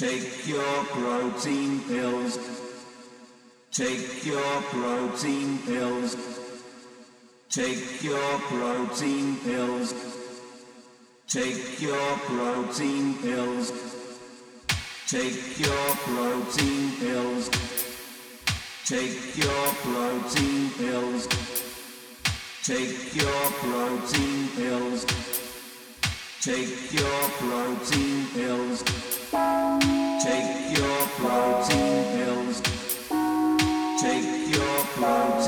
Take your protein pills. Take your protein pills. Take your protein pills. Take your protein pills. Take your protein pills. Take your protein pills. Take your protein pills. Take your protein pills. Take your protein pills. Take your protein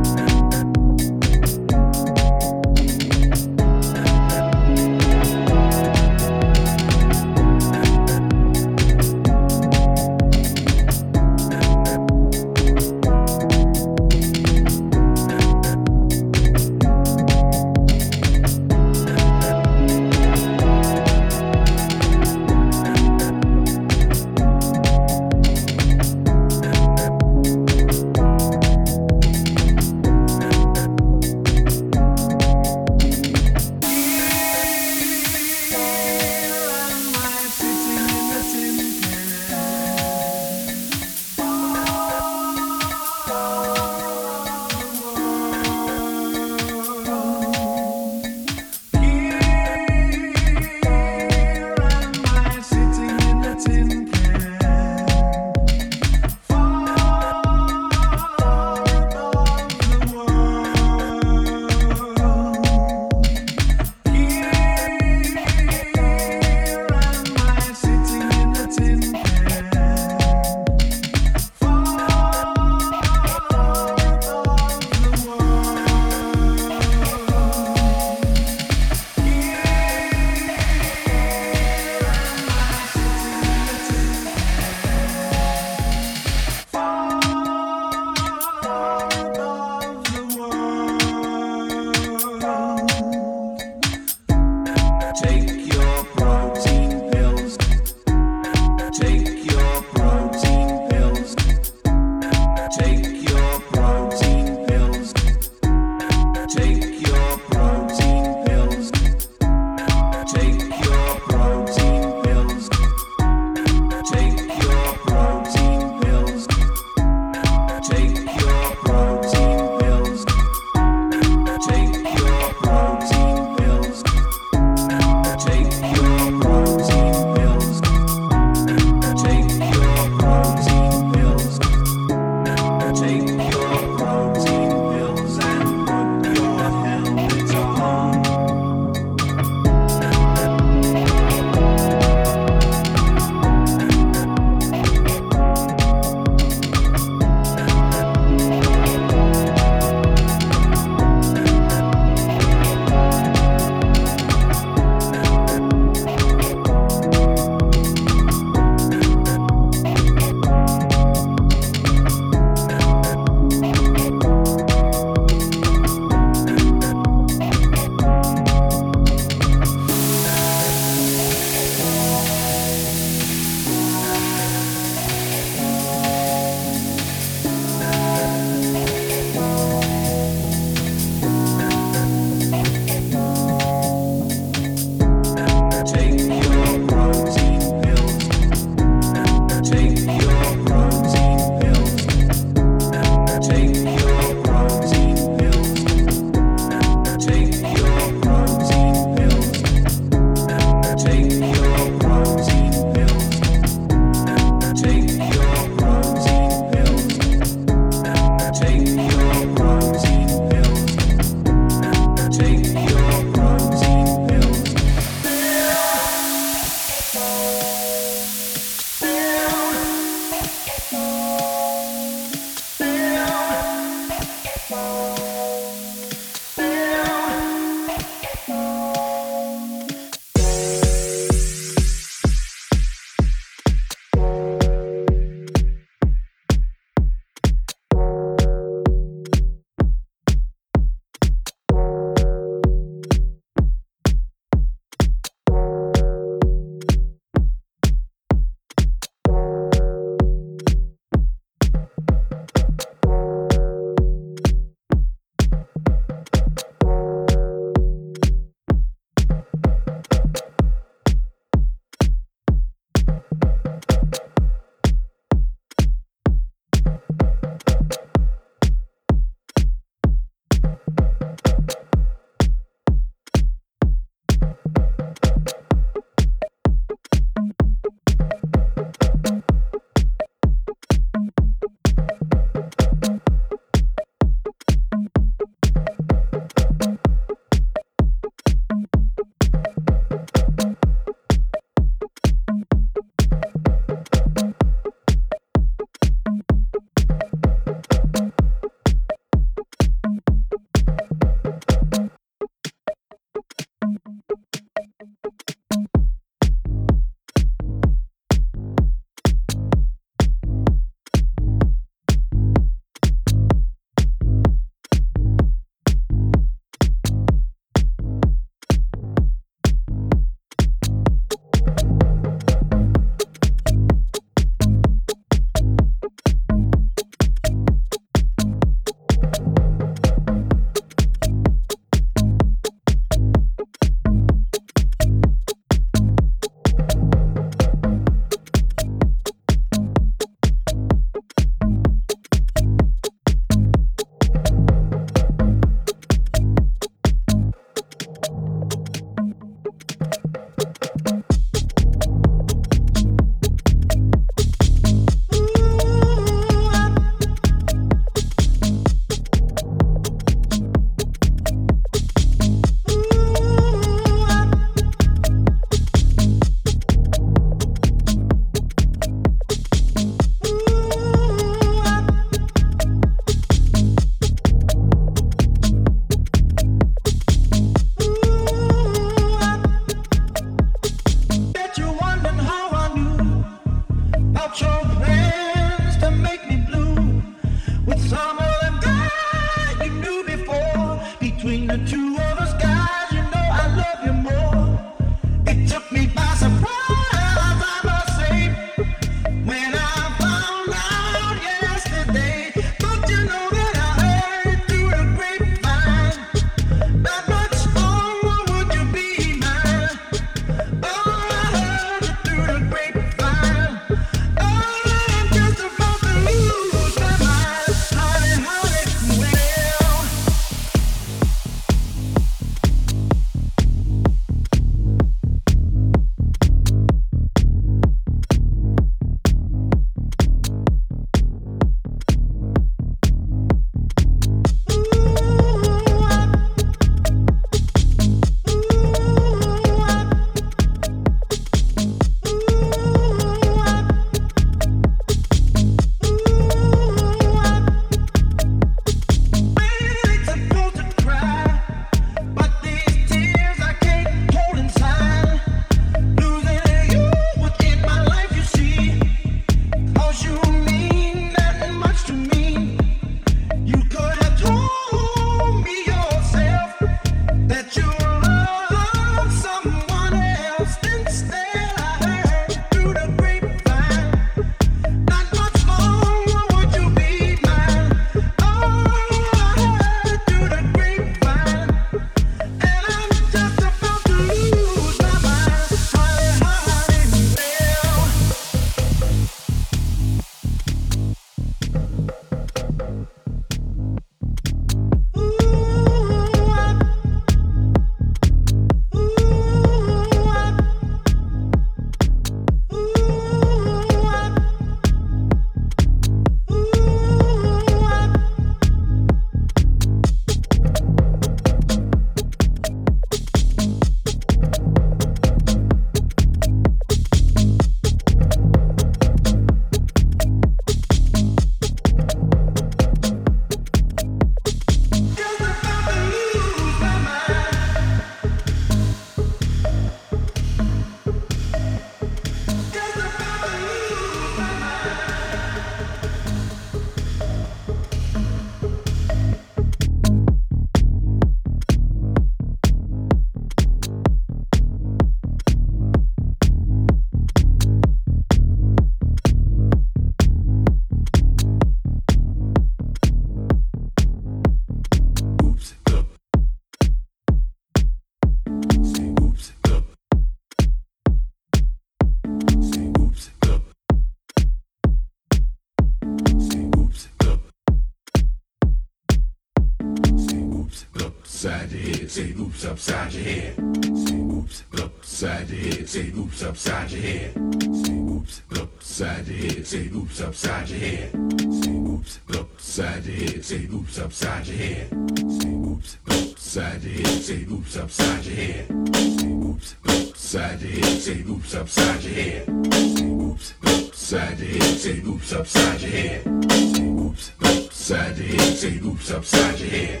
oops upside your head. Say oops upside your head. Say oops upside your head. Say oops upside your head. Say oops upside your head. Say oops upside your head. Say oops upside your head. Say oops upside your head. Say oops upside your head. Say oops upside your head. Say oops upside your head. Say oops upside your head. Say oops upside your head.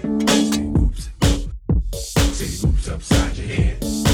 Say oops upside your head.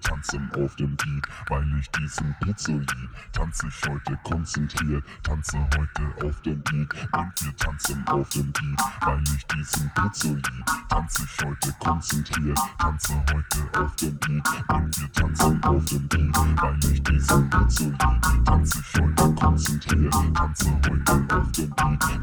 Tanzen auf dem Beat, weil ich diesen lieb. Tanze ich heute konzentriert, tanze heute auf dem Beat und wir tanzen auf dem Beat, weil ich diesen lieb. Tanze ich heute konzentriert, tanze heute auf dem Beat und wir tanzen auf dem Beat, weil ich diesen lieb. Tanze ich heute konzentriert, tanze heute auf dem Beat.